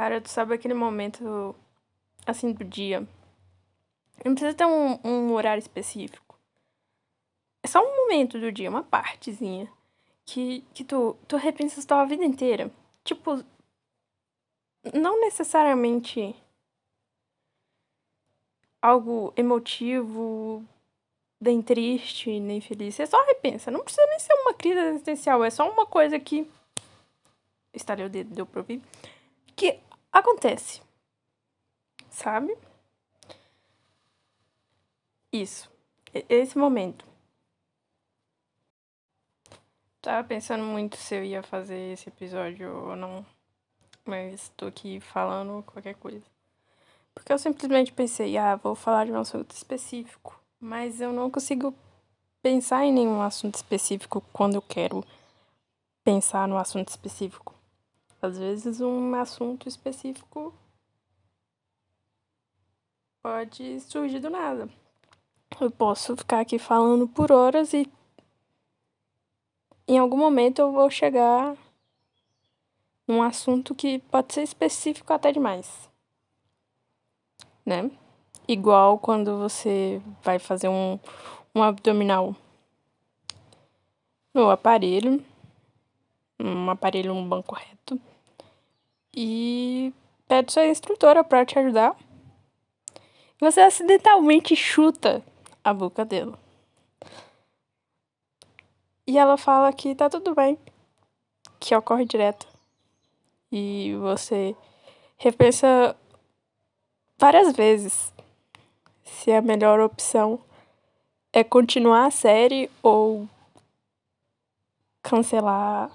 Cara, tu sabe aquele momento assim do dia? Não precisa ter um, um horário específico. É só um momento do dia, uma partezinha. Que, que tu, tu repensas tua vida inteira. Tipo, não necessariamente algo emotivo, nem triste, nem feliz. Você só repensa. Não precisa nem ser uma crise existencial. É só uma coisa que. Estarei o dedo, deu pra ouvir. Que acontece. Sabe? Isso. Esse momento. Tava pensando muito se eu ia fazer esse episódio ou não. Mas tô aqui falando qualquer coisa. Porque eu simplesmente pensei, ah, vou falar de um assunto específico. Mas eu não consigo pensar em nenhum assunto específico quando eu quero pensar no assunto específico. Às vezes um assunto específico pode surgir do nada. Eu posso ficar aqui falando por horas e em algum momento eu vou chegar num assunto que pode ser específico até demais. Né? Igual quando você vai fazer um, um abdominal no aparelho, um aparelho, um banco reto, e pede sua instrutora para te ajudar. Você acidentalmente chuta a boca dela. E ela fala que tá tudo bem, que ocorre direto. E você repensa várias vezes se a melhor opção é continuar a série ou cancelar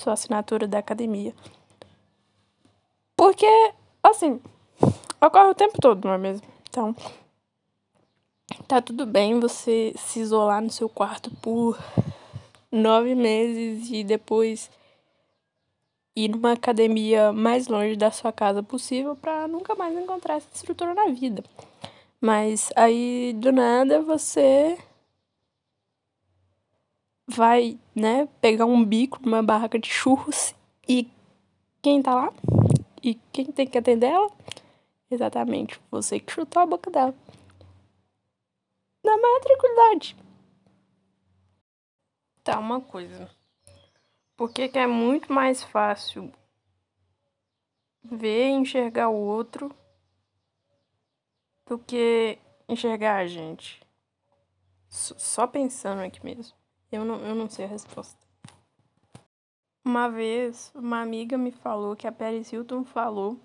sua assinatura da academia. Porque, assim, ocorre o tempo todo, não é mesmo? Então, tá tudo bem você se isolar no seu quarto por nove meses e depois ir numa academia mais longe da sua casa possível para nunca mais encontrar essa estrutura na vida. Mas aí do nada você vai, né, pegar um bico numa barraca de churros e quem tá lá? E quem tem que atender ela? Exatamente, você que chutou a boca dela. Na maior tranquilidade. Tá, uma coisa. Por que, que é muito mais fácil ver e enxergar o outro do que enxergar a gente? Só pensando aqui mesmo. Eu não, eu não sei a resposta. Uma vez, uma amiga me falou que a Paris Hilton falou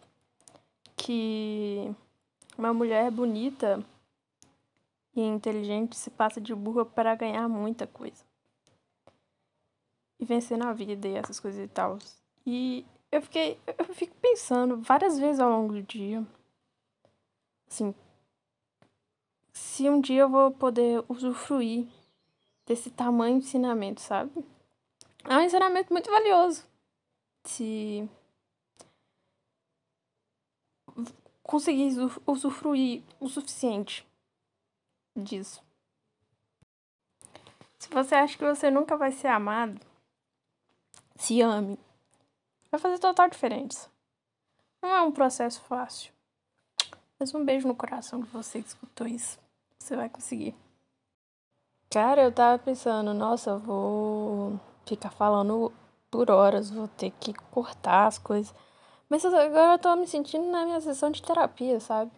que uma mulher bonita e inteligente se passa de burra para ganhar muita coisa. E vencer na vida e essas coisas e tal. E eu fiquei. Eu fico pensando várias vezes ao longo do dia. Assim. Se um dia eu vou poder usufruir desse tamanho de ensinamento, sabe? É um ensinamento muito valioso. Se conseguir usufruir o suficiente disso. Se você acha que você nunca vai ser amado, se ame. Vai fazer total diferença. Não é um processo fácil. Mas um beijo no coração de você que escutou isso. Você vai conseguir. Cara, eu tava pensando, nossa, eu vou ficar falando por horas, vou ter que cortar as coisas. Mas agora eu tô me sentindo na minha sessão de terapia, sabe?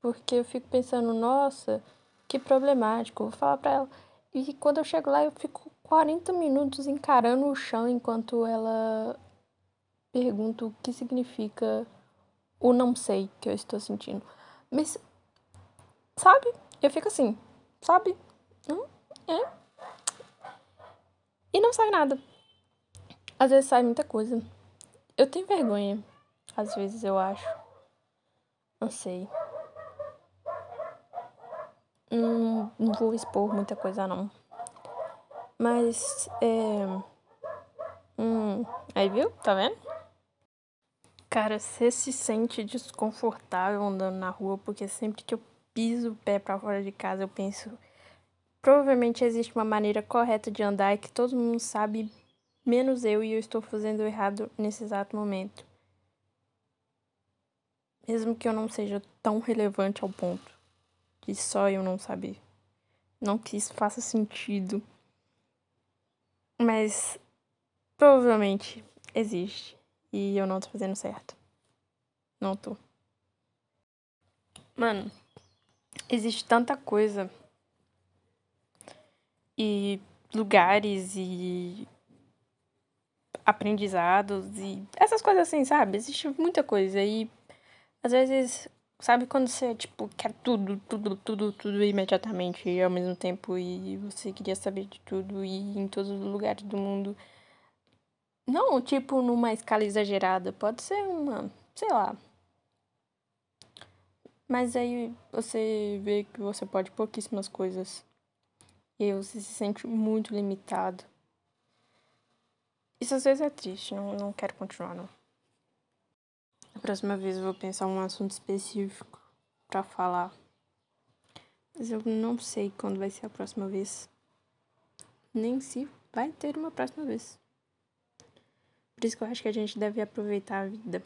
Porque eu fico pensando, nossa, que problemático, vou falar pra ela. E quando eu chego lá, eu fico 40 minutos encarando o chão enquanto ela pergunta o que significa o não sei que eu estou sentindo. Mas, sabe? Eu fico assim, sabe? É. E não sai nada. Às vezes sai muita coisa. Eu tenho vergonha. Às vezes eu acho. Não sei. Não, não vou expor muita coisa não. Mas é. Hum, aí viu? Tá vendo? Cara, você se sente desconfortável andando na rua, porque sempre que eu piso o pé para fora de casa, eu penso Provavelmente existe uma maneira correta de andar que todo mundo sabe, menos eu, e eu estou fazendo errado nesse exato momento. Mesmo que eu não seja tão relevante ao ponto de só eu não saber. Não que isso faça sentido. Mas provavelmente existe. E eu não tô fazendo certo. Não tô. Mano, existe tanta coisa. E lugares e aprendizados e essas coisas assim, sabe? Existe muita coisa e às vezes, sabe quando você, tipo, quer tudo, tudo, tudo, tudo imediatamente e ao mesmo tempo e você queria saber de tudo e em todos os lugares do mundo. Não, tipo, numa escala exagerada, pode ser uma, sei lá. Mas aí você vê que você pode pouquíssimas coisas. E aí você se sente muito limitado. Isso às vezes é triste, não, não quero continuar, não. A próxima vez eu vou pensar um assunto específico para falar. Mas eu não sei quando vai ser a próxima vez. Nem se vai ter uma próxima vez. Por isso que eu acho que a gente deve aproveitar a vida.